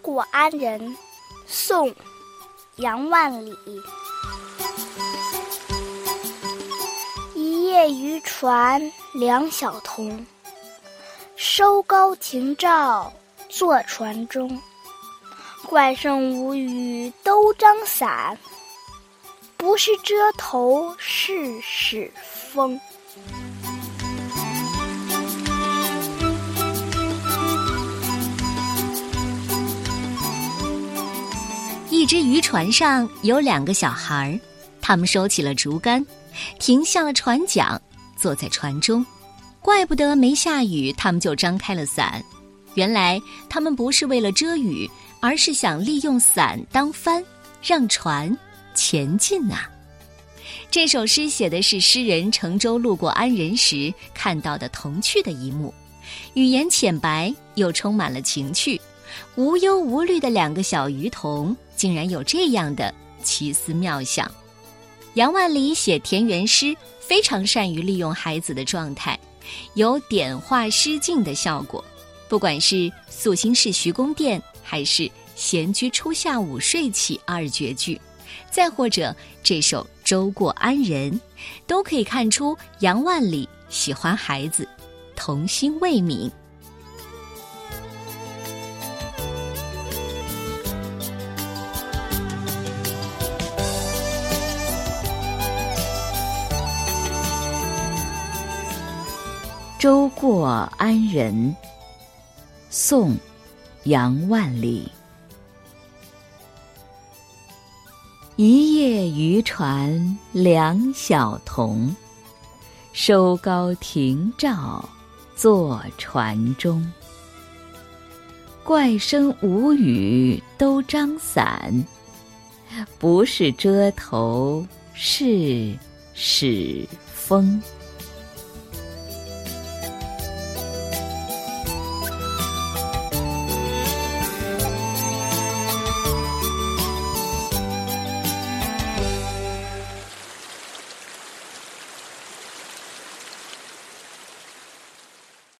过安仁，宋·杨万里。一叶渔船两小童，收篙停棹坐船中。怪声无语都张伞，不是遮头是使风。一只渔船上有两个小孩，他们收起了竹竿，停下了船桨，坐在船中。怪不得没下雨，他们就张开了伞。原来他们不是为了遮雨，而是想利用伞当帆，让船前进呐。这首诗写的是诗人乘舟路过安仁时看到的童趣的一幕，语言浅白又充满了情趣。无忧无虑的两个小鱼童，竟然有这样的奇思妙想。杨万里写田园诗，非常善于利用孩子的状态，有点化诗境的效果。不管是宿新市徐公店，还是闲居初夏午睡起二绝句，再或者这首舟过安仁，都可以看出杨万里喜欢孩子，童心未泯。舟过安仁，宋·杨万里。一叶渔船两小童，收篙停棹坐船中。怪声无语都张伞，不是遮头是使风。